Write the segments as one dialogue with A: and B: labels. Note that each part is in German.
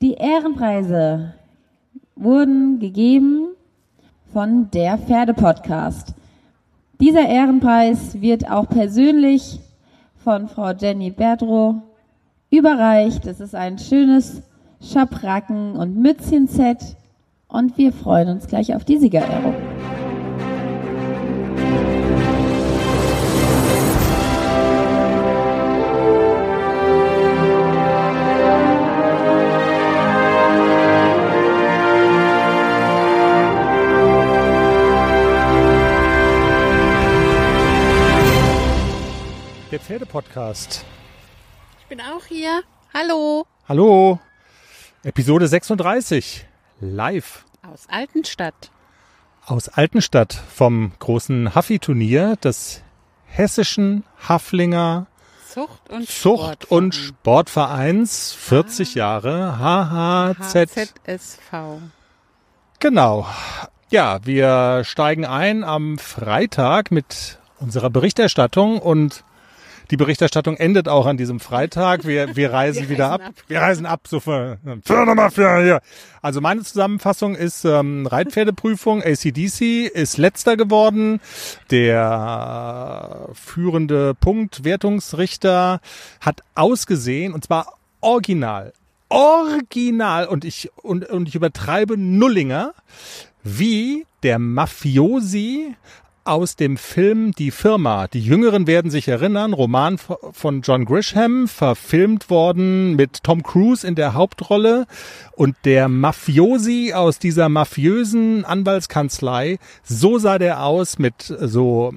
A: Die Ehrenpreise wurden gegeben von der Pferdepodcast. Dieser Ehrenpreis wird auch persönlich von Frau Jenny Berdrow überreicht. Es ist ein schönes Schabracken- und Mützchen-Set und wir freuen uns gleich auf die Siegerehrung.
B: Pferdepodcast.
C: Ich bin auch hier. Hallo.
B: Hallo. Episode 36. Live
C: Aus Altenstadt.
B: aus Altenstadt vom großen Haffi-Turnier des hessischen Haflinger
C: Zucht und
B: Zucht- und Sportvereins 40 Jahre HHZ.
C: HZSV.
B: Genau. Ja, wir steigen ein am Freitag mit unserer Berichterstattung und die Berichterstattung endet auch an diesem Freitag. Wir, wir reisen
C: Wir
B: wieder
C: reisen
B: ab.
C: ab.
B: Wir reisen ab. So für, für hier. Also meine Zusammenfassung ist ähm, Reitpferdeprüfung. ACDC ist letzter geworden. Der äh, führende Punktwertungsrichter hat ausgesehen und zwar original. Original und ich und, und ich übertreibe Nullinger wie der Mafiosi aus dem Film Die Firma. Die Jüngeren werden sich erinnern, Roman von John Grisham, verfilmt worden mit Tom Cruise in der Hauptrolle. Und der Mafiosi aus dieser mafiösen Anwaltskanzlei, so sah der aus mit so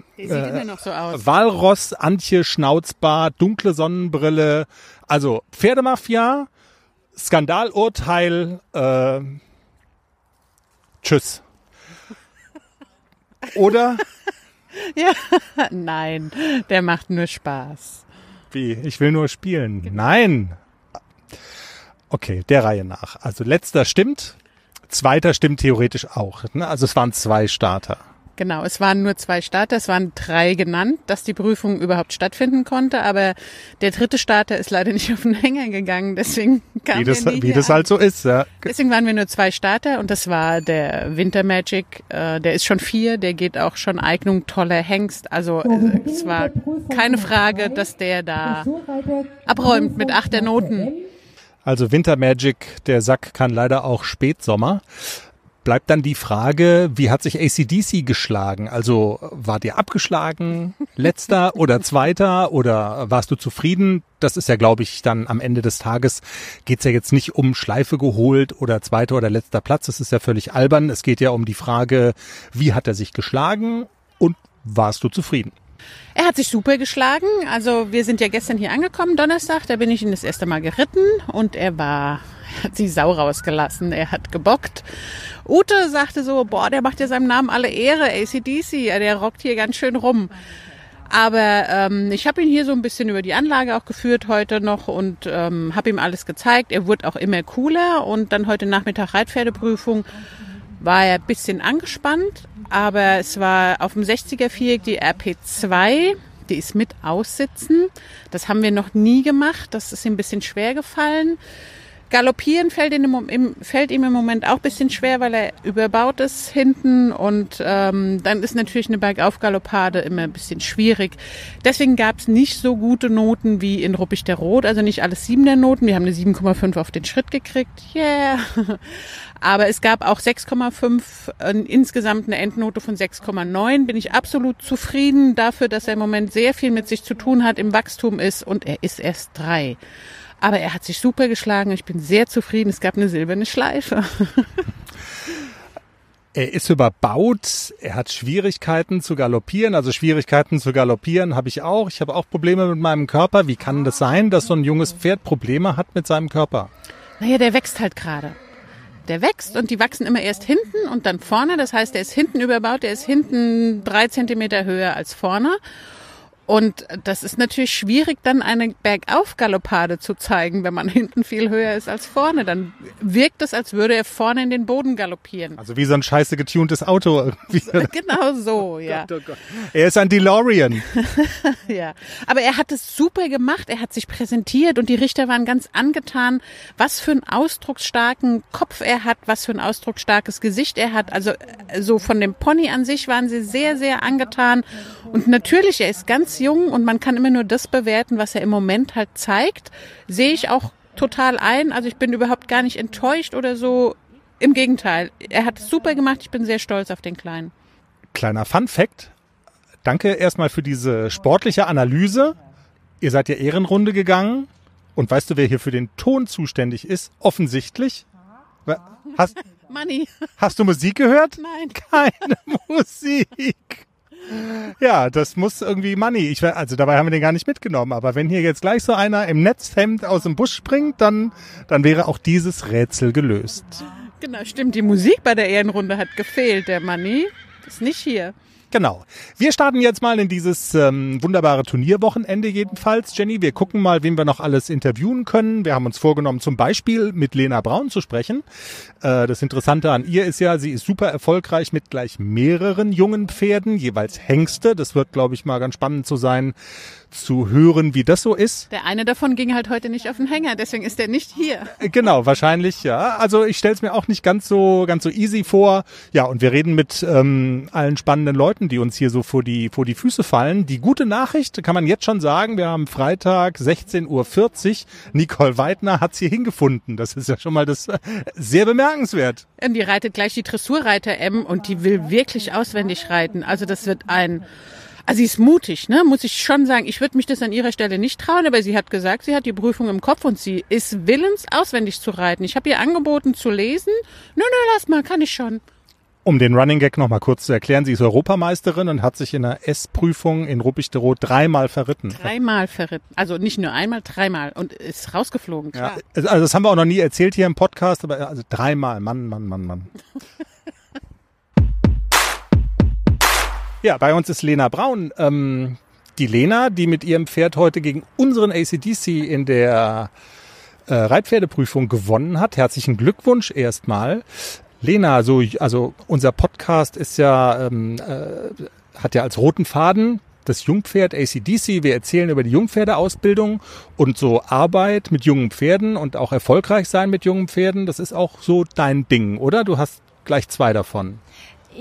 C: noch so aus.
B: Walross, Antje, Schnauzbart, dunkle Sonnenbrille. Also Pferdemafia, Skandalurteil, äh, tschüss. Oder
C: Ja. Nein, der macht nur Spaß.
B: wie? Ich will nur spielen. Nein. Okay, der Reihe nach. Also letzter stimmt, zweiter stimmt theoretisch auch. Ne? Also es waren zwei Starter.
C: Genau, es waren nur zwei Starter, es waren drei genannt, dass die Prüfung überhaupt stattfinden konnte, aber der dritte Starter ist leider nicht auf den Hänger gegangen, deswegen kam
B: Wie das, wie das halt so ist. Ja.
C: Deswegen waren wir nur zwei Starter und das war der Winter Magic, äh, der ist schon vier, der geht auch schon Eignung toller Hengst. Also äh, es war keine Frage, dass der da abräumt mit acht der Noten.
B: Also Winter Magic, der Sack kann leider auch Spätsommer. Bleibt dann die Frage, wie hat sich ACDC geschlagen? Also wart ihr abgeschlagen, letzter oder zweiter oder warst du zufrieden? Das ist ja, glaube ich, dann am Ende des Tages geht's ja jetzt nicht um Schleife geholt oder zweiter oder letzter Platz. Das ist ja völlig albern. Es geht ja um die Frage, wie hat er sich geschlagen und warst du zufrieden?
C: Er hat sich super geschlagen. Also wir sind ja gestern hier angekommen, Donnerstag. Da bin ich ihn das erste Mal geritten und er war, hat die Sau rausgelassen. Er hat gebockt. Ute sagte so, boah, der macht ja seinem Namen alle Ehre, ACDC. Der rockt hier ganz schön rum. Aber ähm, ich habe ihn hier so ein bisschen über die Anlage auch geführt heute noch und ähm, habe ihm alles gezeigt. Er wurde auch immer cooler und dann heute Nachmittag Reitpferdeprüfung war er ein bisschen angespannt, aber es war auf dem 60er Viereck die RP2, die ist mit aussitzen. Das haben wir noch nie gemacht, das ist ihm ein bisschen schwer gefallen. Galoppieren fällt, ihm im, Mom- im, fällt ihm im Moment auch ein bisschen schwer, weil er überbaut ist hinten und ähm, dann ist natürlich eine Bergaufgaloppade immer ein bisschen schwierig. Deswegen gab es nicht so gute Noten wie in Ruppig der Rot, also nicht alles Siebener Noten. Wir haben eine 7,5 auf den Schritt gekriegt. Yeah! Aber es gab auch 6,5, äh, insgesamt eine Endnote von 6,9. Bin ich absolut zufrieden dafür, dass er im Moment sehr viel mit sich zu tun hat, im Wachstum ist und er ist erst drei. Aber er hat sich super geschlagen. Ich bin sehr zufrieden. Es gab eine silberne Schleife.
B: Er ist überbaut, er hat Schwierigkeiten zu galoppieren, also Schwierigkeiten zu galoppieren habe ich auch. Ich habe auch Probleme mit meinem Körper. Wie kann das sein, dass so ein junges Pferd Probleme hat mit seinem Körper?
C: Naja, der wächst halt gerade. Der wächst und die wachsen immer erst hinten und dann vorne. Das heißt, der ist hinten überbaut, der ist hinten drei Zentimeter höher als vorne. Und das ist natürlich schwierig, dann eine Bergaufgaloppade zu zeigen, wenn man hinten viel höher ist als vorne. Dann wirkt es, als würde er vorne in den Boden galoppieren.
B: Also wie so ein scheiße getuntes Auto. irgendwie.
C: Genau so, ja.
B: Oh Gott. Er ist ein DeLorean.
C: Ja, aber er hat es super gemacht. Er hat sich präsentiert und die Richter waren ganz angetan, was für einen ausdrucksstarken Kopf er hat, was für ein ausdrucksstarkes Gesicht er hat. Also äh, so von dem Pony an sich waren sie sehr, sehr angetan. Und natürlich, er ist ganz jung und man kann immer nur das bewerten, was er im Moment halt zeigt. Sehe ich auch total ein. Also ich bin überhaupt gar nicht enttäuscht oder so. Im Gegenteil, er hat es super gemacht. Ich bin sehr stolz auf den Kleinen.
B: Kleiner Fun Fact. Danke erstmal für diese sportliche Analyse. Ihr seid ja Ehrenrunde gegangen. Und weißt du, wer hier für den Ton zuständig ist? Offensichtlich. Hast,
C: Money.
B: hast du Musik gehört?
C: Nein.
B: Keine Musik. Ja, das muss irgendwie Money. Ich, also dabei haben wir den gar nicht mitgenommen. Aber wenn hier jetzt gleich so einer im Netzhemd aus dem Busch springt, dann, dann wäre auch dieses Rätsel gelöst.
C: Genau, stimmt. Die Musik bei der Ehrenrunde hat gefehlt. Der Money ist nicht hier.
B: Genau. Wir starten jetzt mal in dieses ähm, wunderbare Turnierwochenende jedenfalls, Jenny. Wir gucken mal, wen wir noch alles interviewen können. Wir haben uns vorgenommen, zum Beispiel mit Lena Braun zu sprechen. Äh, das Interessante an ihr ist ja, sie ist super erfolgreich mit gleich mehreren jungen Pferden, jeweils Hengste. Das wird, glaube ich, mal ganz spannend zu sein, zu hören, wie das so ist.
C: Der eine davon ging halt heute nicht auf den Hänger, deswegen ist er nicht hier.
B: Äh, Genau, wahrscheinlich, ja. Also ich stelle es mir auch nicht ganz so ganz so easy vor. Ja, und wir reden mit ähm, allen spannenden Leuten, die uns hier so vor die vor die Füße fallen. Die gute Nachricht kann man jetzt schon sagen, wir haben Freitag 16.40 Uhr. Nicole Weidner hat hier hingefunden. Das ist ja schon mal das äh, sehr bemerkenswert.
C: Und die reitet gleich die Dressurreiter M und die will wirklich auswendig reiten. Also das wird ein, also sie ist mutig, ne, muss ich schon sagen. Ich würde mich das an ihrer Stelle nicht trauen, aber sie hat gesagt, sie hat die Prüfung im Kopf und sie ist willens, auswendig zu reiten. Ich habe ihr angeboten zu lesen. Nö, nö, lass mal, kann ich schon.
B: Um den Running Gag noch mal kurz zu erklären, sie ist Europameisterin und hat sich in der S-Prüfung in Ruppichteroth dreimal verritten.
C: Dreimal verritten. Also nicht nur einmal, dreimal. Und ist rausgeflogen,
B: Ja,
C: klar.
B: also das haben wir auch noch nie erzählt hier im Podcast, aber also dreimal, Mann, Mann, Mann, Mann. ja, bei uns ist Lena Braun. Ähm, die Lena, die mit ihrem Pferd heute gegen unseren ACDC in der äh, Reitpferdeprüfung gewonnen hat. Herzlichen Glückwunsch erstmal. Lena, so, also unser Podcast ist ja, ähm, äh, hat ja als roten Faden das Jungpferd ACDC. Wir erzählen über die Jungpferdeausbildung und so Arbeit mit jungen Pferden und auch erfolgreich sein mit jungen Pferden. Das ist auch so dein Ding, oder? Du hast gleich zwei davon.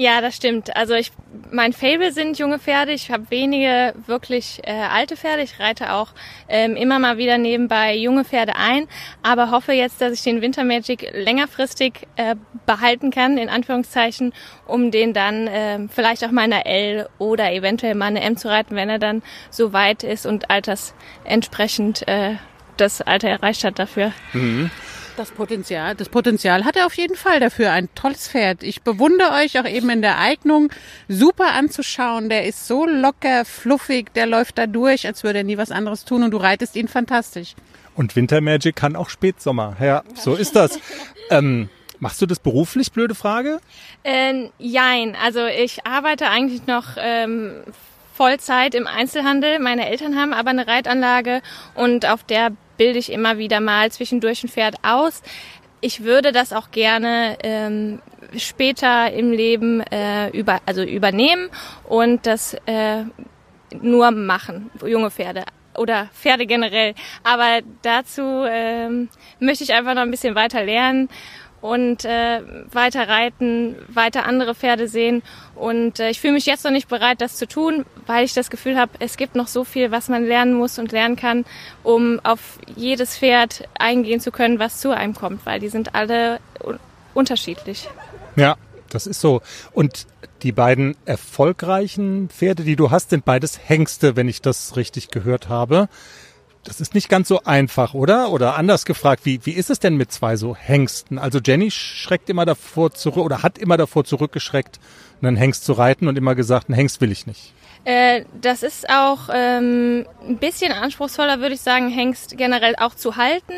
D: Ja, das stimmt. Also ich, mein Fable sind junge Pferde. Ich habe wenige wirklich äh, alte Pferde. Ich reite auch ähm, immer mal wieder nebenbei junge Pferde ein, aber hoffe jetzt, dass ich den Winter Magic längerfristig äh, behalten kann, in Anführungszeichen, um den dann ähm, vielleicht auch mal in einer L oder eventuell mal eine M zu reiten, wenn er dann so weit ist und altersentsprechend äh, das Alter erreicht hat dafür.
C: Das Potenzial, das Potenzial hat er auf jeden Fall dafür. Ein tolles Pferd. Ich bewundere euch auch eben in der Eignung. Super anzuschauen. Der ist so locker, fluffig. Der läuft da durch, als würde er nie was anderes tun. Und du reitest ihn fantastisch.
B: Und Winter Magic kann auch Spätsommer. Ja, so ist das. ähm, machst du das beruflich? Blöde Frage.
D: Ähm, jein, also ich arbeite eigentlich noch ähm, Vollzeit im Einzelhandel. Meine Eltern haben aber eine Reitanlage und auf der bilde ich immer wieder mal zwischendurch ein Pferd aus. Ich würde das auch gerne ähm, später im Leben äh, über, also übernehmen und das äh, nur machen, junge Pferde oder Pferde generell. Aber dazu ähm, möchte ich einfach noch ein bisschen weiter lernen und äh, weiter reiten, weiter andere Pferde sehen. Und äh, ich fühle mich jetzt noch nicht bereit, das zu tun, weil ich das Gefühl habe, es gibt noch so viel, was man lernen muss und lernen kann, um auf jedes Pferd eingehen zu können, was zu einem kommt, weil die sind alle un unterschiedlich.
B: Ja, das ist so. Und die beiden erfolgreichen Pferde, die du hast, sind beides Hengste, wenn ich das richtig gehört habe. Das ist nicht ganz so einfach, oder? Oder anders gefragt, wie, wie ist es denn mit zwei so Hengsten? Also Jenny schreckt immer davor zurück oder hat immer davor zurückgeschreckt, einen Hengst zu reiten und immer gesagt, einen Hengst will ich nicht.
D: Äh, das ist auch ähm, ein bisschen anspruchsvoller, würde ich sagen, Hengst generell auch zu halten,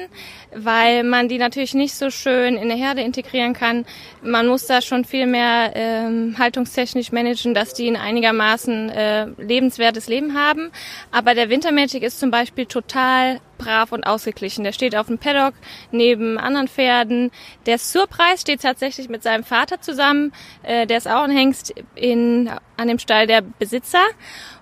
D: weil man die natürlich nicht so schön in der Herde integrieren kann. Man muss da schon viel mehr ähm, haltungstechnisch managen, dass die ein einigermaßen äh, lebenswertes Leben haben. Aber der Wintermagic ist zum Beispiel total brav und ausgeglichen. Der steht auf dem Paddock neben anderen Pferden. Der Surpreis steht tatsächlich mit seinem Vater zusammen. Äh, der ist auch ein Hengst in, an dem Stall der Besitzer.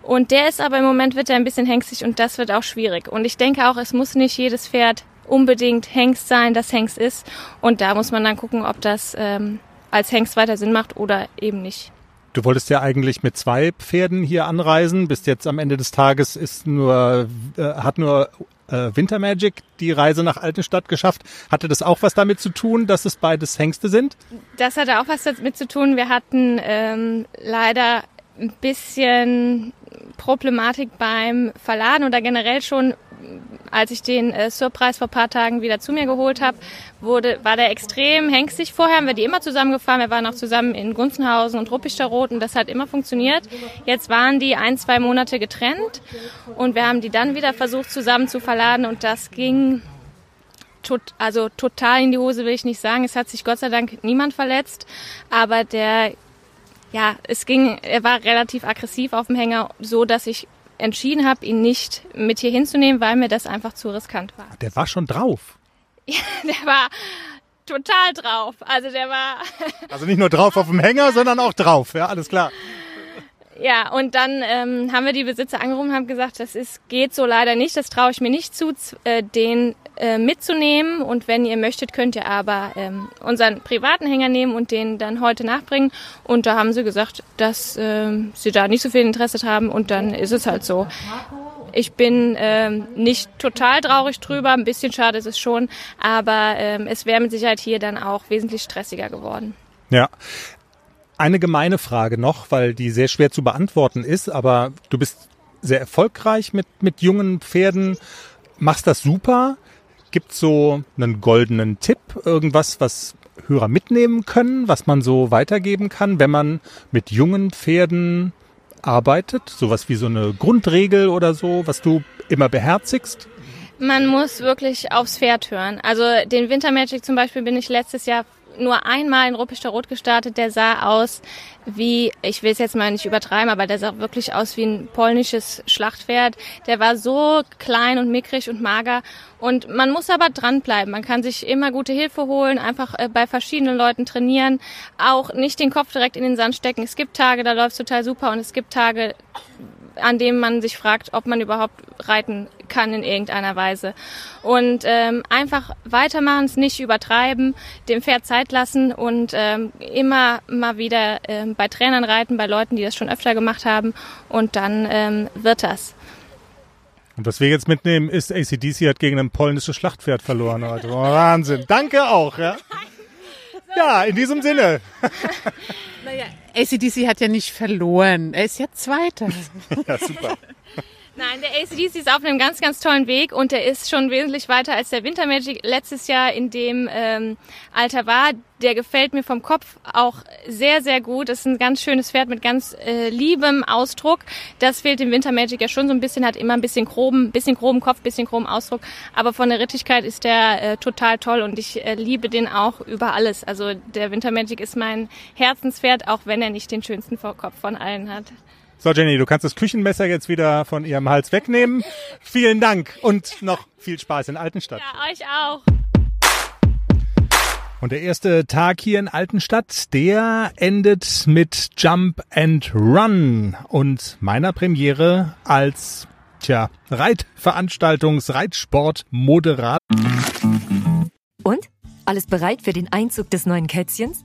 D: Und der ist aber im Moment wird er ein bisschen hengstig und das wird auch schwierig. Und ich denke auch, es muss nicht jedes Pferd unbedingt Hengst sein, das Hengst ist. Und da muss man dann gucken, ob das ähm, als Hengst weiter Sinn macht oder eben nicht.
B: Du wolltest ja eigentlich mit zwei Pferden hier anreisen. Bis jetzt am Ende des Tages ist nur, äh, hat nur äh, Wintermagic die Reise nach Altenstadt geschafft. Hatte das auch was damit zu tun, dass es beides Hengste sind?
D: Das hatte auch was damit zu tun. Wir hatten ähm, leider ein bisschen Problematik beim Verladen oder generell schon als ich den äh, Surpreis vor paar Tagen wieder zu mir geholt habe, war der extrem hengstig. Vorher haben wir die immer zusammengefahren. Wir waren auch zusammen in Gunzenhausen und Ruppichterroth und das hat immer funktioniert. Jetzt waren die ein, zwei Monate getrennt und wir haben die dann wieder versucht zusammen zu verladen und das ging tot, also total in die Hose will ich nicht sagen. Es hat sich Gott sei Dank niemand verletzt, aber der ja, es ging, er war relativ aggressiv auf dem Hänger, so dass ich entschieden habe, ihn nicht mit hier hinzunehmen, weil mir das einfach zu riskant war.
B: Der war schon drauf.
D: Ja, der war total drauf. Also der war.
B: Also nicht nur drauf auf dem Hänger, sondern auch drauf. Ja, alles klar.
D: Ja, und dann ähm, haben wir die Besitzer angerufen und haben gesagt, das ist, geht so leider nicht, das traue ich mir nicht zu, äh, den äh, mitzunehmen. Und wenn ihr möchtet, könnt ihr aber ähm, unseren privaten Hänger nehmen und den dann heute nachbringen. Und da haben sie gesagt, dass äh, sie da nicht so viel Interesse haben und dann ist es halt so. Ich bin ähm, nicht total traurig drüber, ein bisschen schade ist es schon, aber ähm, es wäre mit Sicherheit hier dann auch wesentlich stressiger geworden.
B: Ja, eine gemeine Frage noch, weil die sehr schwer zu beantworten ist, aber du bist sehr erfolgreich mit, mit jungen Pferden, machst das super. Gibt so einen goldenen Tipp, irgendwas, was Hörer mitnehmen können, was man so weitergeben kann, wenn man mit jungen Pferden arbeitet? Sowas wie so eine Grundregel oder so, was du immer beherzigst?
D: Man muss wirklich aufs Pferd hören. Also den Wintermagic zum Beispiel bin ich letztes Jahr nur einmal in Ruppichter Rot gestartet, der sah aus wie, ich will es jetzt mal nicht übertreiben, aber der sah wirklich aus wie ein polnisches Schlachtpferd. Der war so klein und mickrig und mager. Und man muss aber dranbleiben. Man kann sich immer gute Hilfe holen, einfach äh, bei verschiedenen Leuten trainieren, auch nicht den Kopf direkt in den Sand stecken. Es gibt Tage, da läuft es total super und es gibt Tage, an dem man sich fragt, ob man überhaupt reiten kann in irgendeiner Weise. Und ähm, einfach weitermachen, es nicht übertreiben, dem Pferd Zeit lassen und ähm, immer mal wieder ähm, bei Trainern reiten, bei Leuten, die das schon öfter gemacht haben und dann ähm, wird das.
B: Und was wir jetzt mitnehmen, ist, ACDC hat gegen ein polnisches Schlachtpferd verloren heute. Oh, Wahnsinn. Danke auch, ja. Ja, in diesem Sinne.
C: Naja, ACDC hat ja nicht verloren. Er ist ja Zweiter.
B: Ja, super.
D: Nein, der ACDC ist auf einem ganz, ganz tollen Weg und der ist schon wesentlich weiter als der Wintermagic letztes Jahr in dem ähm, Alter war. Der gefällt mir vom Kopf auch sehr, sehr gut. Das ist ein ganz schönes Pferd mit ganz äh, liebem Ausdruck. Das fehlt dem Wintermagic ja schon so ein bisschen, hat immer ein bisschen groben, bisschen groben Kopf, bisschen groben Ausdruck. Aber von der Rittigkeit ist der äh, total toll und ich äh, liebe den auch über alles. Also der Wintermagic ist mein Herzenspferd, auch wenn er nicht den schönsten Kopf von allen hat.
B: So, Jenny, du kannst das Küchenmesser jetzt wieder von ihrem Hals wegnehmen. Vielen Dank und noch viel Spaß in Altenstadt.
D: Ja, euch auch.
B: Und der erste Tag hier in Altenstadt, der endet mit Jump and Run und meiner Premiere als, tja, Reitveranstaltungs-, Reitsport-Moderator.
E: Und? Alles bereit für den Einzug des neuen Kätzchens?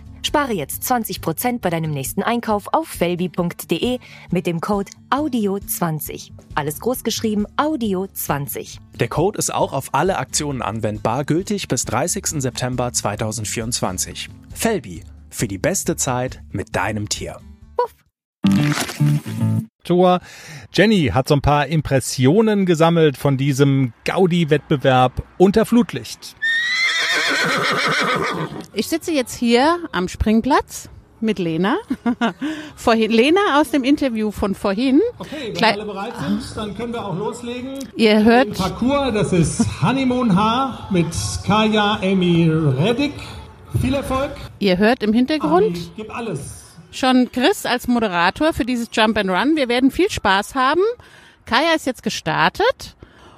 E: Spare jetzt 20% bei deinem nächsten Einkauf auf felbi.de mit dem Code AUDIO20. Alles großgeschrieben AUDIO20.
F: Der Code ist auch auf alle Aktionen anwendbar, gültig bis 30. September 2024. Felby, für die beste Zeit mit deinem Tier.
B: Tor. Jenny hat so ein paar Impressionen gesammelt von diesem Gaudi-Wettbewerb unter Flutlicht.
C: Ich sitze jetzt hier am Springplatz mit Lena. vorhin, Lena aus dem Interview von vorhin.
B: Okay, wenn alle bereit sind, dann können wir auch loslegen.
C: Ihr hört,
B: Parcours, das ist Honeymoon Haar mit Kaya Amy Reddick. Viel Erfolg.
C: ihr hört im Hintergrund
B: Ami, Gib alles.
C: schon Chris als Moderator für dieses Jump and Run. Wir werden viel Spaß haben. Kaya ist jetzt gestartet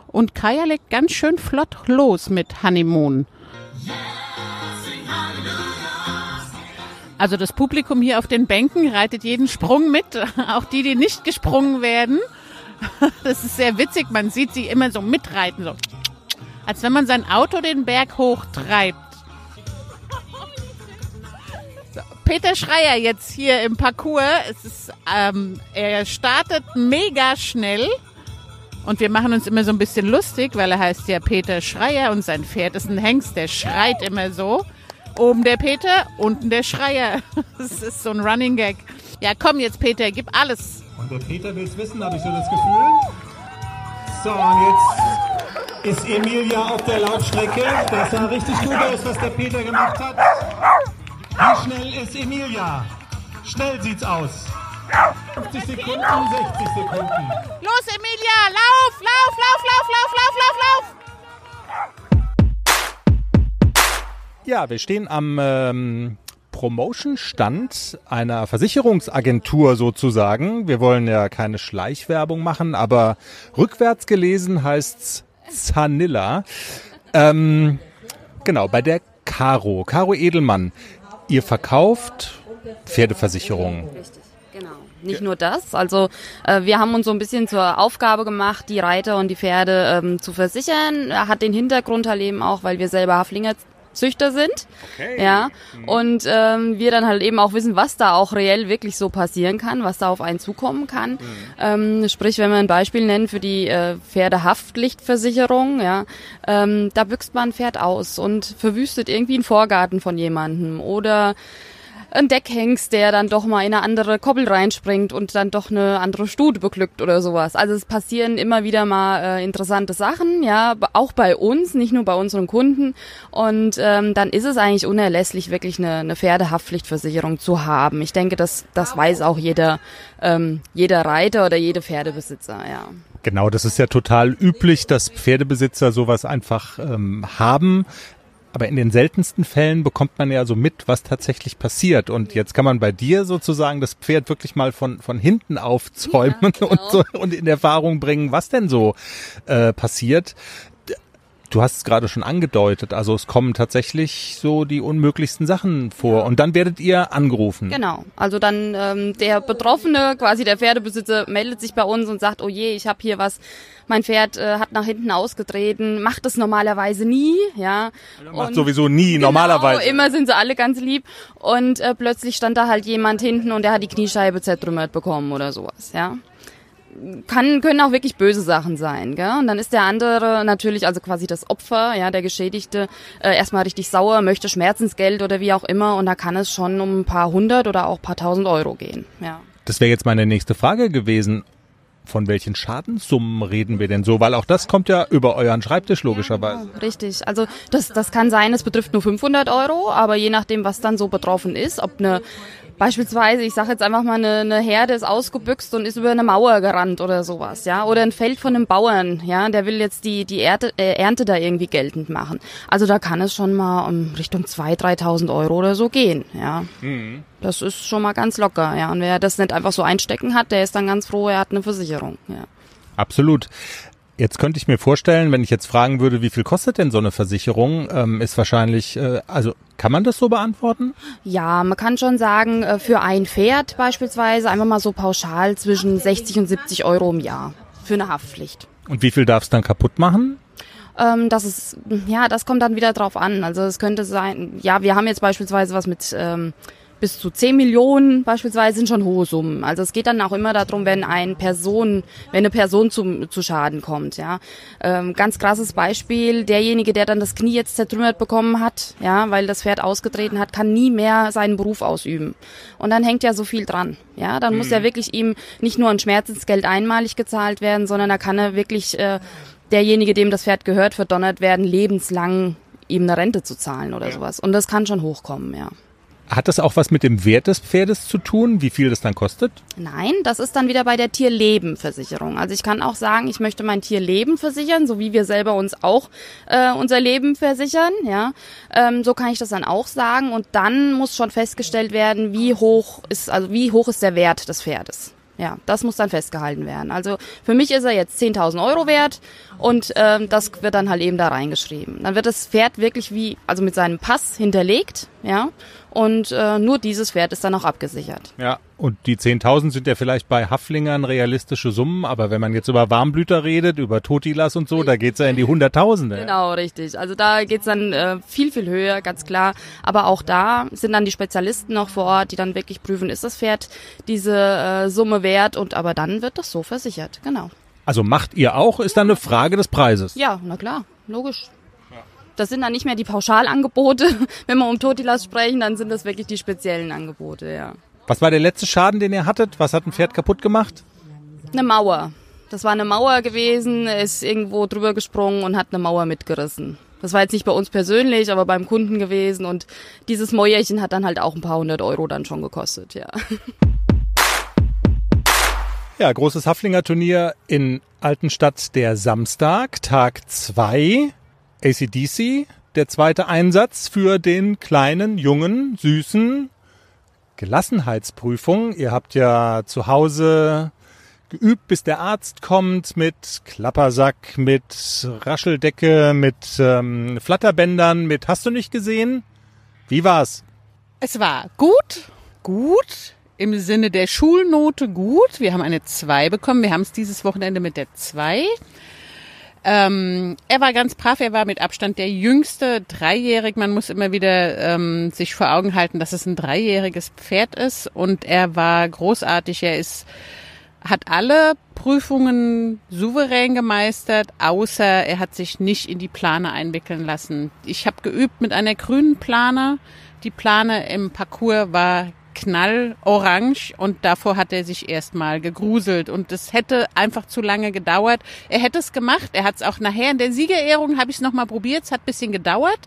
C: und Kaya legt ganz schön flott los mit Honeymoon. Also das Publikum hier auf den Bänken reitet jeden Sprung mit, auch die, die nicht gesprungen werden. Das ist sehr witzig, man sieht sie immer so mitreiten, so als wenn man sein Auto den Berg hochtreibt. So, Peter Schreier jetzt hier im Parcours. Es ist, ähm, er startet mega schnell. Und wir machen uns immer so ein bisschen lustig, weil er heißt ja Peter Schreier und sein Pferd ist ein Hengst, der schreit immer so. Oben der Peter, unten der Schreier. Das ist so ein Running Gag. Ja, komm jetzt, Peter, gib alles.
B: Und der Peter will es wissen, habe ich so das Gefühl. So, und jetzt ist Emilia auf der Laufstrecke. Das sah richtig gut aus, was der Peter gemacht hat. Wie schnell ist Emilia? Schnell sieht's aus. 50 Sekunden, 60 Sekunden.
C: Los, Emilia, lauf, lauf, lauf, lauf, lauf, lauf, lauf, lauf.
B: Ja, wir stehen am ähm, Promotion-Stand einer Versicherungsagentur sozusagen. Wir wollen ja keine Schleichwerbung machen, aber rückwärts gelesen heißt's Zanilla. Ähm, genau, bei der Caro, Caro Edelmann. Ihr verkauft Pferdeversicherungen.
G: Genau. Nicht nur das. Also äh, wir haben uns so ein bisschen zur Aufgabe gemacht, die Reiter und die Pferde ähm, zu versichern. Hat den Hintergrund halt eben auch, weil wir selber Haflinger Züchter sind. Ja. Und ähm, wir dann halt eben auch wissen, was da auch reell wirklich so passieren kann, was da auf einen zukommen kann. Ähm, sprich, wenn wir ein Beispiel nennen für die äh, Pferdehaftpflichtversicherung, ja, ähm, da büxt man ein Pferd aus und verwüstet irgendwie einen Vorgarten von jemandem oder ein Deckhengst, der dann doch mal in eine andere Koppel reinspringt und dann doch eine andere Stute beglückt oder sowas. Also es passieren immer wieder mal äh, interessante Sachen, ja, auch bei uns, nicht nur bei unseren Kunden. Und ähm, dann ist es eigentlich unerlässlich, wirklich eine, eine Pferdehaftpflichtversicherung zu haben. Ich denke, das, das weiß auch jeder, ähm, jeder Reiter oder jede Pferdebesitzer, ja.
B: Genau, das ist ja total üblich, dass Pferdebesitzer sowas einfach ähm, haben. Aber in den seltensten Fällen bekommt man ja so mit, was tatsächlich passiert. Und jetzt kann man bei dir sozusagen das Pferd wirklich mal von, von hinten aufzäumen
G: Ja,
B: und,
G: genau.
B: so, und in Erfahrung bringen, was denn so äh, passiert. Du hast es gerade schon angedeutet, also es kommen tatsächlich so die unmöglichsten Sachen vor. Und dann werdet ihr angerufen.
G: Genau. Also dann ähm, der Betroffene, quasi der Pferdebesitzer, meldet sich bei uns und sagt, oh je, ich habe hier was, mein Pferd äh, hat nach hinten ausgetreten, macht das normalerweise nie, ja.
B: Macht
G: Und-
B: sowieso nie, normalerweise.
G: Genau, immer sind sie alle ganz lieb. Und äh, plötzlich stand da halt jemand hinten und der hat die Kniescheibe zertrümmert bekommen oder sowas, ja. Kann, können auch wirklich böse Sachen sein, gell? Und dann ist der andere natürlich, also quasi das Opfer, ja, der Geschädigte, äh, erstmal richtig sauer, möchte Schmerzensgeld oder wie auch immer. Und da kann es schon um ein paar hundert oder auch ein paar tausend Euro gehen, ja.
B: Das wäre jetzt meine nächste Frage gewesen. Von welchen Schadenssummen reden wir denn so? Weil auch das kommt ja über euren Schreibtisch logischerweise.
G: Richtig. Also das, das kann sein, es betrifft nur 500 Euro, aber je nachdem, was dann so betroffen ist, ob eine Beispielsweise, ich sage jetzt einfach mal, eine, eine Herde ist ausgebüxt und ist über eine Mauer gerannt oder sowas, ja. Oder ein Feld von einem Bauern, ja, der will jetzt die, die Ernte, äh, Ernte da irgendwie geltend machen. Also da kann es schon mal um Richtung 2.000, 3.000 Euro oder so gehen, ja. Das ist schon mal ganz locker, ja. Und wer das nicht einfach so einstecken hat, der ist dann ganz froh, er hat eine Versicherung, ja.
B: Absolut. Jetzt könnte ich mir vorstellen, wenn ich jetzt fragen würde, wie viel kostet denn so eine Versicherung, ähm, ist wahrscheinlich, äh, also kann man das so beantworten?
G: Ja, man kann schon sagen, äh, für ein Pferd beispielsweise einfach mal so pauschal zwischen 60 und 70 Euro im Jahr für eine Haftpflicht.
B: Und wie viel darf es dann kaputt machen?
G: Ähm, das ist, ja, das kommt dann wieder drauf an. Also es könnte sein, ja, wir haben jetzt beispielsweise was mit ähm, bis zu 10 Millionen beispielsweise sind schon hohe Summen. Also es geht dann auch immer darum, wenn ein Person, wenn eine Person zum, zu Schaden kommt, ja. Ähm, ganz krasses Beispiel, derjenige, der dann das Knie jetzt zertrümmert bekommen hat, ja, weil das Pferd ausgetreten hat, kann nie mehr seinen Beruf ausüben. Und dann hängt ja so viel dran, ja. Dann mhm. muss ja wirklich ihm nicht nur ein Schmerzensgeld einmalig gezahlt werden, sondern da kann er wirklich äh, derjenige, dem das Pferd gehört, verdonnert werden, lebenslang ihm eine Rente zu zahlen oder ja. sowas. Und das kann schon hochkommen, ja.
B: Hat das auch was mit dem Wert des Pferdes zu tun, wie viel das dann kostet?
G: Nein, das ist dann wieder bei der Tierlebenversicherung. Also ich kann auch sagen, ich möchte mein Tierleben versichern, so wie wir selber uns auch äh, unser Leben versichern. Ja, ähm, so kann ich das dann auch sagen. Und dann muss schon festgestellt werden, wie hoch ist also wie hoch ist der Wert des Pferdes. Ja, das muss dann festgehalten werden. Also für mich ist er jetzt 10.000 Euro wert und ähm, das wird dann halt eben da reingeschrieben. Dann wird das Pferd wirklich wie, also mit seinem Pass hinterlegt, ja, und äh, nur dieses Pferd ist dann auch abgesichert.
B: Ja, und die 10.000 sind ja vielleicht bei Haflingern realistische Summen, aber wenn man jetzt über Warmblüter redet, über Totilas und so, da geht's ja in die Hunderttausende.
G: Genau, richtig. Also da geht's dann äh, viel, viel höher, ganz klar. Aber auch da sind dann die Spezialisten noch vor Ort, die dann wirklich prüfen, ist das Pferd diese äh, Summe wert und aber dann wird das so versichert, genau.
B: Also macht ihr auch, ist dann eine Frage des Preises?
G: Ja, na klar, logisch. Das sind dann nicht mehr die Pauschalangebote. Wenn wir um Totilas sprechen, dann sind das wirklich die speziellen Angebote, ja.
B: Was war der letzte Schaden, den ihr hattet? Was hat ein Pferd kaputt gemacht?
G: Eine Mauer. Das war eine Mauer gewesen, er ist irgendwo drüber gesprungen und hat eine Mauer mitgerissen. Das war jetzt nicht bei uns persönlich, aber beim Kunden gewesen und dieses Mäuerchen hat dann halt auch ein paar hundert Euro dann schon gekostet, ja.
B: Ja, großes Haflinger Turnier in Altenstadt der Samstag, Tag zwei. ACDC, der zweite Einsatz für den kleinen, jungen, süßen Gelassenheitsprüfung. Ihr habt ja zu Hause geübt, bis der Arzt kommt mit Klappersack, mit Rascheldecke, mit ähm, Flatterbändern, mit Hast du nicht gesehen? Wie war's?
C: Es war gut, gut. Im Sinne der Schulnote gut. Wir haben eine 2 bekommen. Wir haben es dieses Wochenende mit der 2. Ähm, er war ganz brav, er war mit Abstand der jüngste, dreijährig. Man muss immer wieder ähm, sich vor Augen halten, dass es ein dreijähriges Pferd ist und er war großartig. Er ist hat alle Prüfungen souverän gemeistert, außer er hat sich nicht in die Plane einwickeln lassen. Ich habe geübt mit einer grünen Plane. Die Plane im Parcours war knallorange und davor hat er sich erstmal gegruselt und es hätte einfach zu lange gedauert. Er hätte es gemacht, er hat es auch nachher in der Siegerehrung habe ich es nochmal probiert, es hat bisschen gedauert.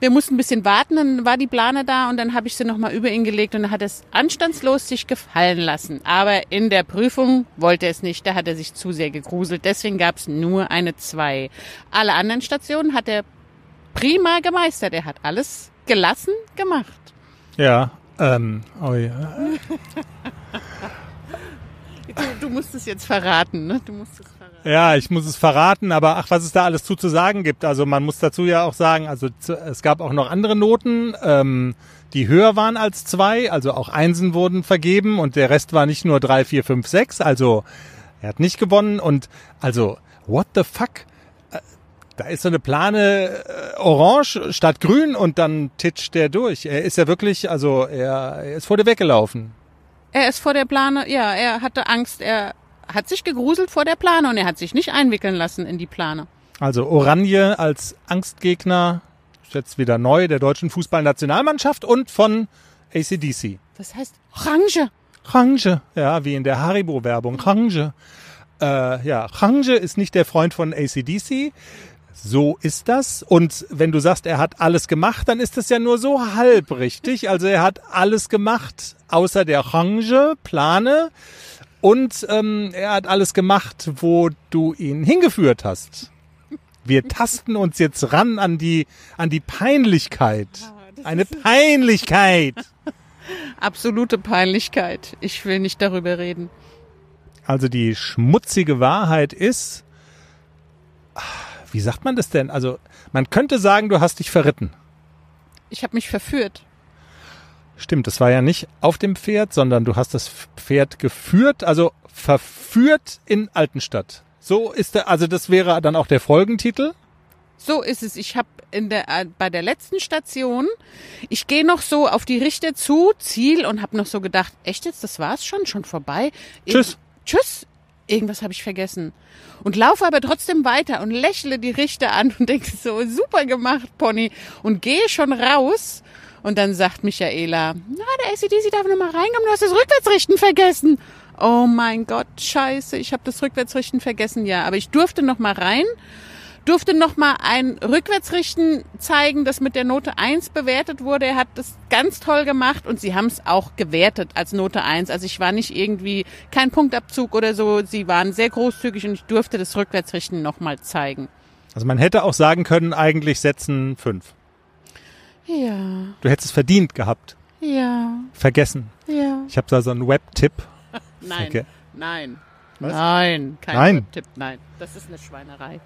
C: Wir mussten ein bisschen warten, dann war die Plane da und dann habe ich sie nochmal über ihn gelegt und dann hat es anstandslos sich gefallen lassen. Aber in der Prüfung wollte er es nicht, da hat er sich zu sehr gegruselt. Deswegen gab es nur eine zwei. Alle anderen Stationen hat er prima gemeistert. Er hat alles gelassen gemacht.
B: Ja, ähm, oh ja.
C: du, du, musst es jetzt verraten, ne? Du musst es verraten.
B: Ja, ich muss es verraten, aber ach, was es da alles zu, zu sagen gibt. Also man muss dazu ja auch sagen, also es gab auch noch andere Noten, ähm, die höher waren als zwei, also auch Einsen wurden vergeben und der Rest war nicht nur drei, vier, fünf, sechs. Also er hat nicht gewonnen und also what the fuck? Da ist so eine Plane äh, orange statt grün und dann titscht der durch. Er ist ja wirklich, also er, er ist vor dir weggelaufen.
C: Er ist vor der Plane, ja, er hatte Angst, er hat sich gegruselt vor der Plane und er hat sich nicht einwickeln lassen in die Plane.
B: Also Oranje als Angstgegner, jetzt wieder neu der deutschen Fußballnationalmannschaft und von ACDC.
C: Das heißt Orange.
B: Orange, ja, wie in der Haribo-Werbung. Orange. Äh, ja, Orange ist nicht der Freund von ACDC. So ist das. Und wenn du sagst, er hat alles gemacht, dann ist das ja nur so halb richtig. Also er hat alles gemacht, außer der Range, Plane. Und ähm, er hat alles gemacht, wo du ihn hingeführt hast. Wir tasten uns jetzt ran an die, an die Peinlichkeit. Eine Peinlichkeit.
C: Absolute Peinlichkeit. Ich will nicht darüber reden.
B: Also die schmutzige Wahrheit ist, wie sagt man das denn? Also, man könnte sagen, du hast dich verritten.
C: Ich habe mich verführt.
B: Stimmt, das war ja nicht auf dem Pferd, sondern du hast das Pferd geführt, also verführt in Altenstadt. So ist der, also das wäre dann auch der Folgentitel.
C: So ist es. Ich habe in der äh, bei der letzten Station, ich gehe noch so auf die Richter zu, Ziel und habe noch so gedacht, echt jetzt, das war's schon, schon vorbei.
B: Tschüss.
C: Irgend- tschüss. Irgendwas habe ich vergessen. Und laufe aber trotzdem weiter und lächle die Richter an und denke so, super gemacht, Pony. Und gehe schon raus. Und dann sagt Michaela, na, der ACDC darf noch mal reinkommen, du hast das Rückwärtsrichten vergessen. Oh mein Gott, scheiße, ich habe das Rückwärtsrichten vergessen, ja. Aber ich durfte noch mal rein durfte noch mal ein Rückwärtsrichten zeigen, das mit der Note 1 bewertet wurde. Er hat das ganz toll gemacht und sie haben es auch gewertet als Note 1. Also ich war nicht irgendwie kein Punktabzug oder so. Sie waren sehr großzügig und ich durfte das Rückwärtsrichten noch mal zeigen.
B: Also man hätte auch sagen können, eigentlich setzen fünf.
C: Ja,
B: Du hättest es verdient gehabt.
C: ja,
B: Vergessen.
C: ja.
B: Ich habe da so einen Webtipp.
C: Nein,
B: Okay.
C: nein,
B: Was?
C: nein, kein
B: Nein.
C: Tipp, nein. Das ist eine Schweinerei.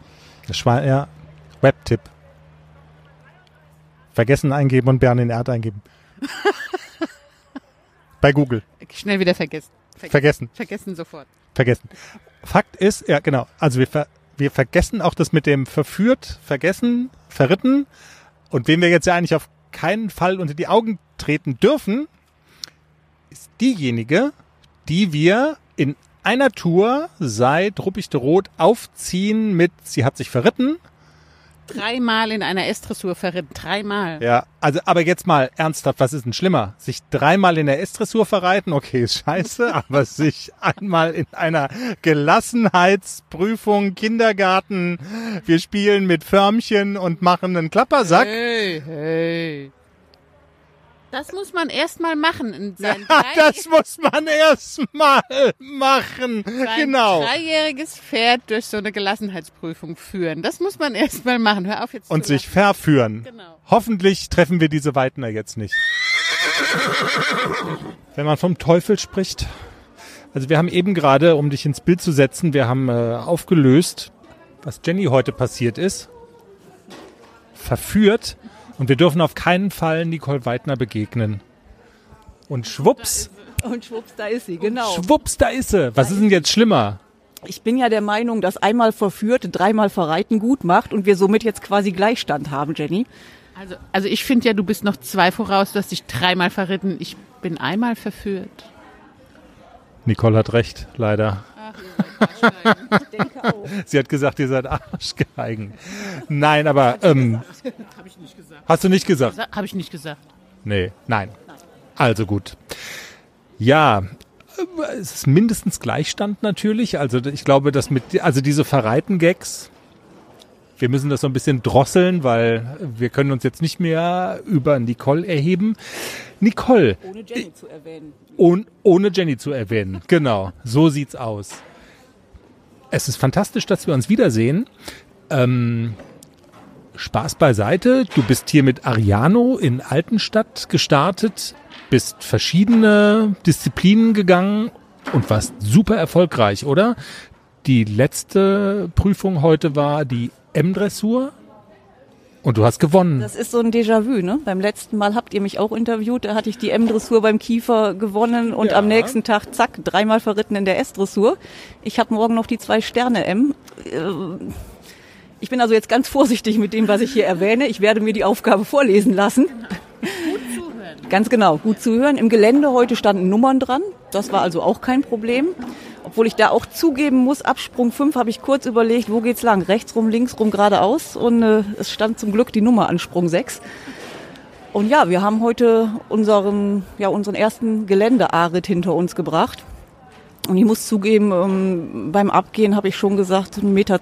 B: Das war ja Webtipp. Vergessen eingeben und Bern in Erd eingeben. Bei Google.
C: Schnell wieder vergessen.
B: Vergessen.
C: Vergessen sofort.
B: Vergessen. Fakt ist, ja genau, also wir, ver, wir vergessen auch das mit dem verführt, vergessen, verritten. Und wem wir jetzt ja eigentlich auf keinen Fall unter die Augen treten dürfen, ist diejenige, die wir in einer Tour seit Ruppichte Rot aufziehen mit Sie hat sich verritten.
C: Dreimal in einer S-Dressur verritten. Dreimal.
B: Ja, also aber jetzt mal ernsthaft, was ist denn schlimmer? Sich dreimal in der S-Dressur verreiten, okay, ist scheiße, aber sich einmal in einer Gelassenheitsprüfung, Kindergarten, wir spielen mit Förmchen und machen einen Klappersack.
C: Hey, hey. Das muss man erst mal machen.
B: Das muss man erst mal machen.
C: sein
B: Genau.
C: dreijähriges Pferd durch so eine Gelassenheitsprüfung führen. Das muss man erst mal machen. Hör auf jetzt
B: Und sich verführen.
C: Genau.
B: Hoffentlich treffen wir diese Weidner jetzt nicht. Wenn man vom Teufel spricht. Also wir haben eben gerade, um dich ins Bild zu setzen, wir haben äh, aufgelöst, was Jenny heute passiert ist. Verführt. Und wir dürfen auf keinen Fall Nicole Weidner begegnen. Und schwupps,
H: Und schwupps, da ist sie, genau.
B: schwupps, da ist sie. Was ist denn jetzt schlimmer?
H: Ich bin ja der Meinung, dass einmal verführt, dreimal verreiten gut macht und wir somit jetzt quasi Gleichstand haben, Jenny.
C: Also, also ich finde ja, du bist noch zwei voraus. Du hast dich dreimal verritten. Ich bin einmal verführt.
B: Nicole hat recht, leider.
H: Ich denke auch.
B: Sie hat gesagt, ihr seid Arschgeigen. Nein, aber ähm,
C: Habe ich nicht gesagt.
B: hast du nicht gesagt?
C: Habe ich nicht gesagt.
B: Nee, nein. Also gut. Ja, es ist mindestens Gleichstand natürlich. Also ich glaube, dass mit, also diese verreiten Gags, wir müssen das so ein bisschen drosseln, weil wir können uns jetzt nicht mehr über Nicole erheben. Nicole,
H: Ohne Jenny zu erwähnen.
B: und ohne Jenny zu erwähnen. Genau, so sieht's aus. Es ist fantastisch, dass wir uns wiedersehen. Ähm, Spaß beiseite. Du bist hier mit Ariano in Altenstadt gestartet, bist verschiedene Disziplinen gegangen und warst super erfolgreich, oder? Die letzte Prüfung heute war die M-Dressur und du hast gewonnen.
H: Das ist so ein Déjà-vu, ne? Beim letzten Mal habt ihr mich auch interviewt, da hatte ich die M-Dressur beim Kiefer gewonnen und
B: Ja.
H: am nächsten Tag, zack, dreimal verritten in der S-Dressur. Ich habe morgen noch die zwei Sterne M. Äh, Ich bin also jetzt ganz vorsichtig mit dem, was ich hier erwähne. Ich werde mir die Aufgabe vorlesen lassen. Ganz genau, gut zuhören. Im Gelände heute standen Nummern dran. Das war also auch kein Problem. Obwohl ich da auch zugeben muss, Absprung 5 habe ich kurz überlegt, wo geht's lang? Rechts rum, links rum, geradeaus. Und äh, es stand zum Glück die Nummer an Sprung 6. Und ja, wir haben heute unseren, ja, unseren ersten Gelände-Arit hinter uns gebracht. Und ich muss zugeben, ähm, beim Abgehen habe ich schon gesagt, 1,20 Meter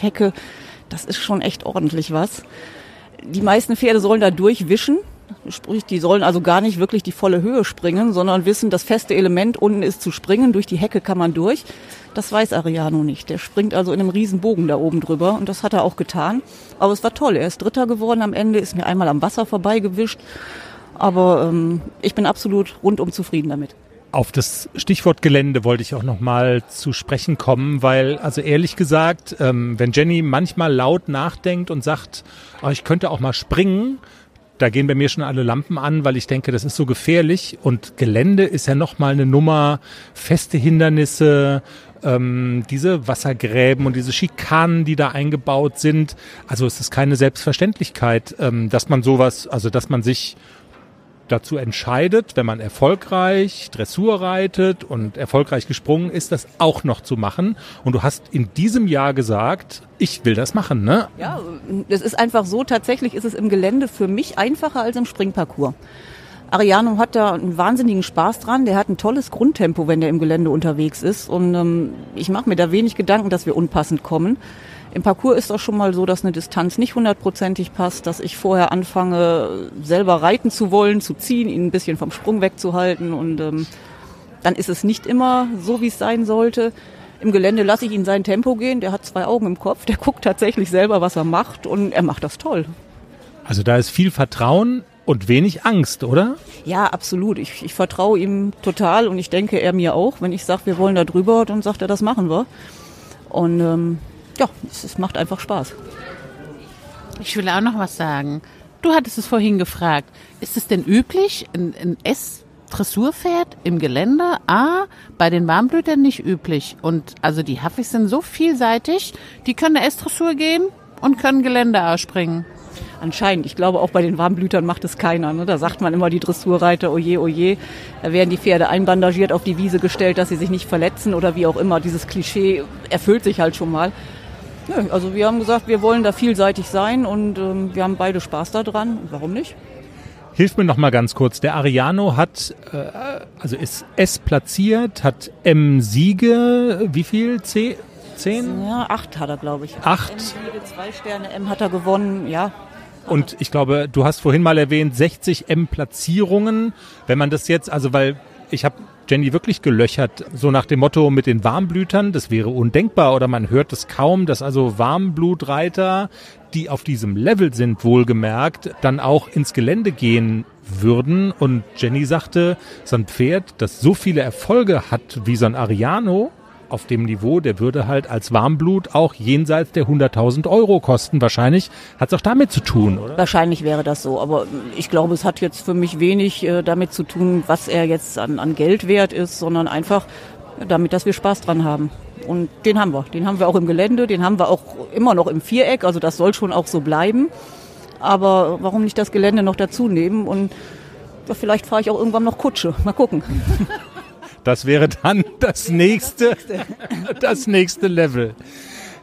H: Hecke, das ist schon echt ordentlich was. Die meisten Pferde sollen da durchwischen. Sprich, die sollen also gar nicht wirklich die volle Höhe springen, sondern wissen, das feste Element unten ist zu springen. Durch die Hecke kann man durch. Das weiß Ariano nicht. Der springt also in einem riesen Bogen da oben drüber und das hat er auch getan. Aber es war toll. Er ist Dritter geworden am Ende, ist mir einmal am Wasser vorbeigewischt. Aber ähm, ich bin absolut rundum zufrieden damit.
B: Auf das Stichwort Gelände wollte ich auch noch mal zu sprechen kommen, weil, also ehrlich gesagt, ähm, wenn Jenny manchmal laut nachdenkt und sagt, oh, ich könnte auch mal springen, da gehen bei mir schon alle Lampen an, weil ich denke, das ist so gefährlich. Und Gelände ist ja noch mal eine Nummer, feste Hindernisse, ähm, diese Wassergräben und diese Schikanen, die da eingebaut sind. Also es ist keine Selbstverständlichkeit, ähm, dass man sowas, also dass man sich dazu entscheidet, wenn man erfolgreich Dressur reitet und erfolgreich gesprungen ist, das auch noch zu machen. Und du hast in diesem Jahr gesagt, ich will das machen, ne?
H: Ja, es ist einfach so, tatsächlich ist es im Gelände für mich einfacher als im Springparcours. Ariano hat da einen wahnsinnigen Spaß dran. Der hat ein tolles Grundtempo, wenn der im Gelände unterwegs ist. Und ähm, ich mache mir da wenig Gedanken, dass wir unpassend kommen. Im Parcours ist das schon mal so, dass eine Distanz nicht hundertprozentig passt, dass ich vorher anfange, selber reiten zu wollen, zu ziehen, ihn ein bisschen vom Sprung wegzuhalten und ähm, dann ist es nicht immer so, wie es sein sollte. Im Gelände lasse ich ihn sein Tempo gehen, der hat zwei Augen im Kopf, der guckt tatsächlich selber, was er macht und er macht das toll.
B: Also da ist viel Vertrauen und wenig Angst, oder?
H: Ja, absolut. Ich, ich vertraue ihm total und ich denke, er mir auch. Wenn ich sage, wir wollen da drüber, dann sagt er, das machen wir. Und ähm, ja, es, es macht einfach Spaß.
C: Ich will auch noch was sagen. Du hattest es vorhin gefragt. Ist es denn üblich, ein, ein S-Dressurpferd im Gelände? A, bei den Warmblütern nicht üblich. Und also die Haffis sind so vielseitig, die können eine S-Dressur gehen und können Gelände ausspringen.
H: Anscheinend. Ich glaube, auch bei den Warmblütern macht es keiner. Ne? Da sagt man immer die Dressurreiter, oje, oje. Da werden die Pferde einbandagiert auf die Wiese gestellt, dass sie sich nicht verletzen oder wie auch immer. Dieses Klischee erfüllt sich halt schon mal. Nö, also wir haben gesagt, wir wollen da vielseitig sein und ähm, wir haben beide Spaß daran. Warum nicht?
B: Hilf mir noch mal ganz kurz. Der Ariano hat, äh, also ist S platziert, hat M Siege, wie viel? C? Zehn?
H: Ja, acht hat er, glaube ich.
B: Acht.
H: M Siege, zwei Sterne, M hat er gewonnen, ja.
B: Und ich glaube, du hast vorhin mal erwähnt, 60 M Platzierungen. Wenn man das jetzt, also weil ich habe Jenny wirklich gelöchert, so nach dem Motto mit den Warmblütern, das wäre undenkbar oder man hört es kaum, dass also Warmblutreiter, die auf diesem Level sind, wohlgemerkt, dann auch ins Gelände gehen würden. Und Jenny sagte, so ein Pferd, das so viele Erfolge hat wie so ein Ariano, auf dem Niveau, der würde halt als Warmblut auch jenseits der 100.000 Euro kosten. Wahrscheinlich hat es auch damit zu tun, oder?
H: Wahrscheinlich wäre das so, aber ich glaube, es hat jetzt für mich wenig äh, damit zu tun, was er jetzt an, an Geld wert ist, sondern einfach damit, dass wir Spaß dran haben. Und den haben wir. Den haben wir auch im Gelände, den haben wir auch immer noch im Viereck, also das soll schon auch so bleiben. Aber warum nicht das Gelände noch dazu nehmen und vielleicht fahre ich auch irgendwann noch Kutsche. Mal gucken.
B: Das wäre dann das nächste, das nächste Level.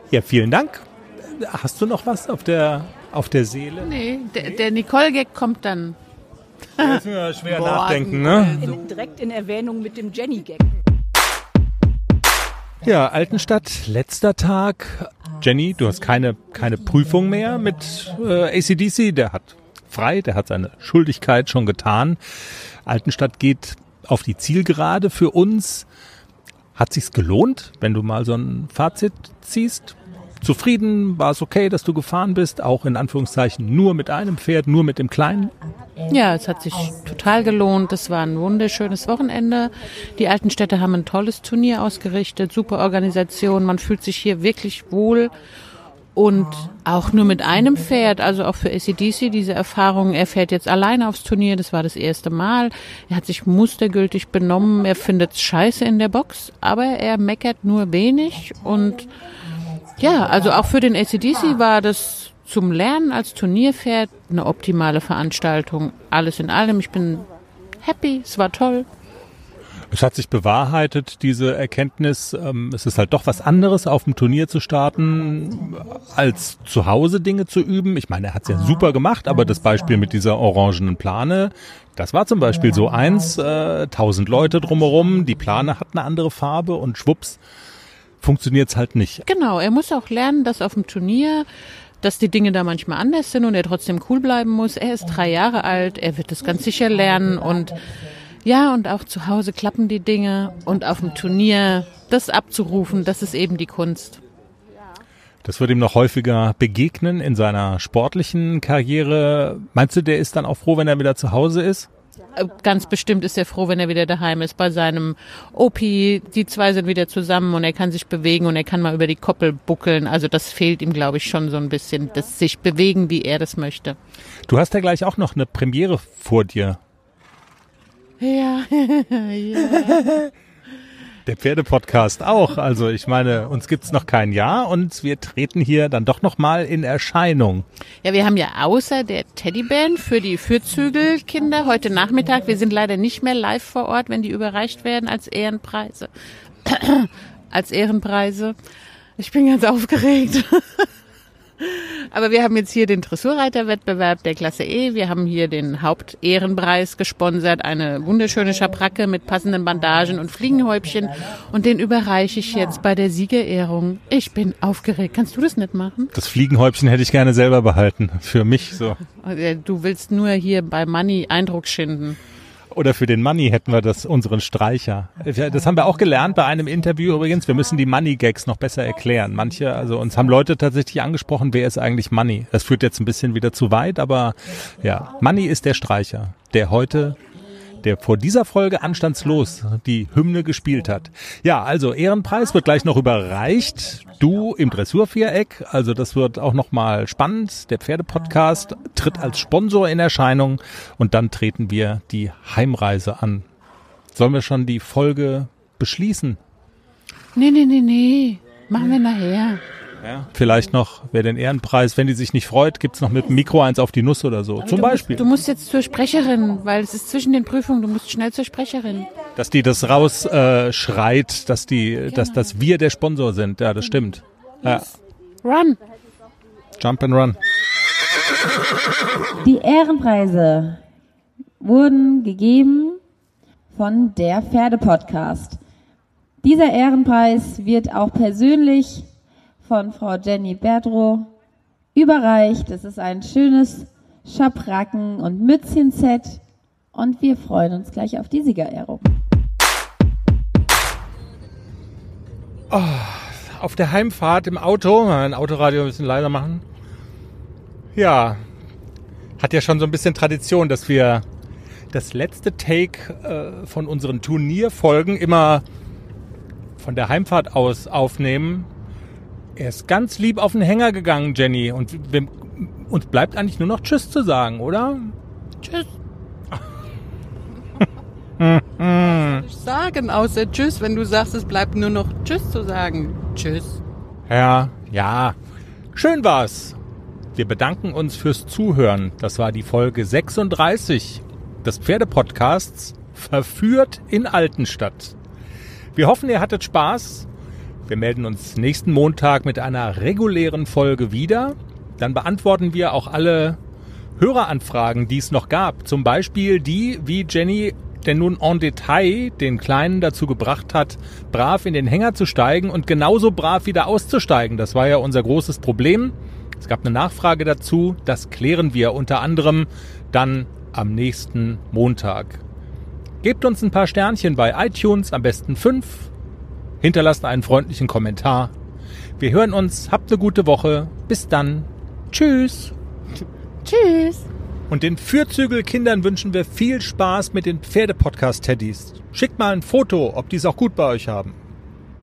B: Ja, vielen Dank. Hast du noch was auf der, auf der Seele?
C: Nee, der, der Nicole-Gag kommt dann.
B: Da müssen wir schwer nachdenken, ne?
H: Direkt in Erwähnung mit dem Jenny-Gag.
B: Ja, Altenstadt, letzter Tag. Jenny, du hast keine, keine Prüfung mehr mit äh, ACDC. Der hat frei, der hat seine Schuldigkeit schon getan. Altenstadt geht auf die Zielgerade für uns. Hat sich's gelohnt, wenn du mal so ein Fazit ziehst? Zufrieden? War es okay, dass du gefahren bist? Auch in Anführungszeichen nur mit einem Pferd, nur mit dem Kleinen?
C: Ja, es hat sich total gelohnt. Es war ein wunderschönes Wochenende. Die alten Städte haben ein tolles Turnier ausgerichtet, super Organisation. Man fühlt sich hier wirklich wohl. Und auch nur mit einem Pferd, also auch für ACDC diese Erfahrung. Er fährt jetzt alleine aufs Turnier, das war das erste Mal. Er hat sich mustergültig benommen, er findet scheiße in der Box, aber er meckert nur wenig. Und ja, also auch für den ACDC war das zum Lernen als Turnierpferd eine optimale Veranstaltung. Alles in allem, ich bin happy, es war toll.
B: Es hat sich bewahrheitet, diese Erkenntnis. Ähm, es ist halt doch was anderes, auf dem Turnier zu starten, als zu Hause Dinge zu üben. Ich meine, er hat es ja super gemacht, aber das Beispiel mit dieser orangenen Plane, das war zum Beispiel so eins, äh, tausend Leute drumherum, die Plane hat eine andere Farbe und schwupps, funktioniert's halt nicht.
C: Genau, er muss auch lernen, dass auf dem Turnier dass die Dinge da manchmal anders sind und er trotzdem cool bleiben muss. Er ist drei Jahre alt, er wird das ganz sicher lernen und ja, und auch zu Hause klappen die Dinge und auf dem Turnier das abzurufen, das ist eben die Kunst.
B: Das wird ihm noch häufiger begegnen in seiner sportlichen Karriere. Meinst du, der ist dann auch froh, wenn er wieder zu Hause ist?
C: Äh, Ganz bestimmt ist er froh, wenn er wieder daheim ist bei seinem Opi. Die zwei sind wieder zusammen und er kann sich bewegen und er kann mal über die Koppel buckeln. Also das fehlt ihm, glaube ich, schon so ein bisschen, das sich bewegen, wie er das möchte.
B: Du hast ja gleich auch noch eine Premiere vor dir.
C: Ja, ja.
B: Der Pferdepodcast auch. Also ich meine, uns gibt's noch kein Jahr und wir treten hier dann doch noch mal in Erscheinung.
C: Ja, wir haben ja außer der Teddyband für die Fürzügelkinder heute Nachmittag, wir sind leider nicht mehr live vor Ort, wenn die überreicht werden als Ehrenpreise. als Ehrenpreise. Ich bin ganz aufgeregt. Aber wir haben jetzt hier den Dressurreiterwettbewerb der Klasse E. Wir haben hier den Hauptehrenpreis gesponsert, eine wunderschöne Schabracke mit passenden Bandagen und Fliegenhäubchen. Und den überreiche ich jetzt bei der Siegerehrung. Ich bin aufgeregt. Kannst du das nicht machen?
B: Das Fliegenhäubchen hätte ich gerne selber behalten. Für mich so.
C: Du willst nur hier bei Money Eindruck schinden.
B: Oder für den Money hätten wir das, unseren Streicher. Das haben wir auch gelernt bei einem Interview übrigens. Wir müssen die Money-Gags noch besser erklären. Manche, also uns haben Leute tatsächlich angesprochen, wer ist eigentlich Money? Das führt jetzt ein bisschen wieder zu weit, aber ja, Money ist der Streicher, der heute, der vor dieser Folge anstandslos die Hymne gespielt hat. Ja, also Ehrenpreis wird gleich noch überreicht. Du im Dressurviereck, also das wird auch nochmal spannend. Der Pferdepodcast tritt als Sponsor in Erscheinung und dann treten wir die Heimreise an. Sollen wir schon die Folge beschließen?
C: Nee, nee, nee, nee. Machen wir nachher.
B: Vielleicht noch, wer den Ehrenpreis, wenn die sich nicht freut, gibt's noch mit dem Mikro eins auf die Nuss oder so. Zum Beispiel.
C: Du musst jetzt zur Sprecherin, weil es ist zwischen den Prüfungen. Du musst schnell zur Sprecherin.
B: Dass die das raus äh, schreit, dass die, dass, dass wir der Sponsor sind. Ja, das stimmt. Ja.
C: Run.
B: Jump and run.
A: Die Ehrenpreise wurden gegeben von der Pferdepodcast. Dieser Ehrenpreis wird auch persönlich von Frau Jenny Berdrow überreicht. Es ist ein schönes Schabracken- und Mützchen-Set und wir freuen uns gleich auf die Siegerehrung.
B: Auf der Heimfahrt im Auto, mein Autoradio ein bisschen leiser machen. Ja, hat ja schon so ein bisschen Tradition, dass wir das letzte Take äh, von unseren Turnierfolgen immer von der Heimfahrt aus aufnehmen. Er ist ganz lieb auf den Hänger gegangen, Jenny. Und uns bleibt eigentlich nur noch Tschüss zu sagen, oder?
C: Tschüss. nicht sagen, außer Tschüss, wenn du sagst, es bleibt nur noch Tschüss zu sagen. Tschüss.
B: Ja, ja. Schön war's. Wir bedanken uns fürs Zuhören. Das war die Folge 36 des Pferdepodcasts Verführt in Altenstadt. Wir hoffen, ihr hattet Spaß. Wir melden uns nächsten Montag mit einer regulären Folge wieder. Dann beantworten wir auch alle Höreranfragen, die es noch gab. Zum Beispiel die, wie Jenny denn nun en Detail den Kleinen dazu gebracht hat, brav in den Hänger zu steigen und genauso brav wieder auszusteigen. Das war ja unser großes Problem. Es gab eine Nachfrage dazu. Das klären wir unter anderem dann am nächsten Montag. Gebt uns ein paar Sternchen bei iTunes, am besten fünf. Hinterlasst einen freundlichen Kommentar. Wir hören uns. Habt eine gute Woche. Bis dann. Tschüss.
C: Tschüss.
B: Und den Fürzügelkindern wünschen wir viel Spaß mit den Pferdepodcast-Teddys. Schickt mal ein Foto, ob die es auch gut bei euch haben.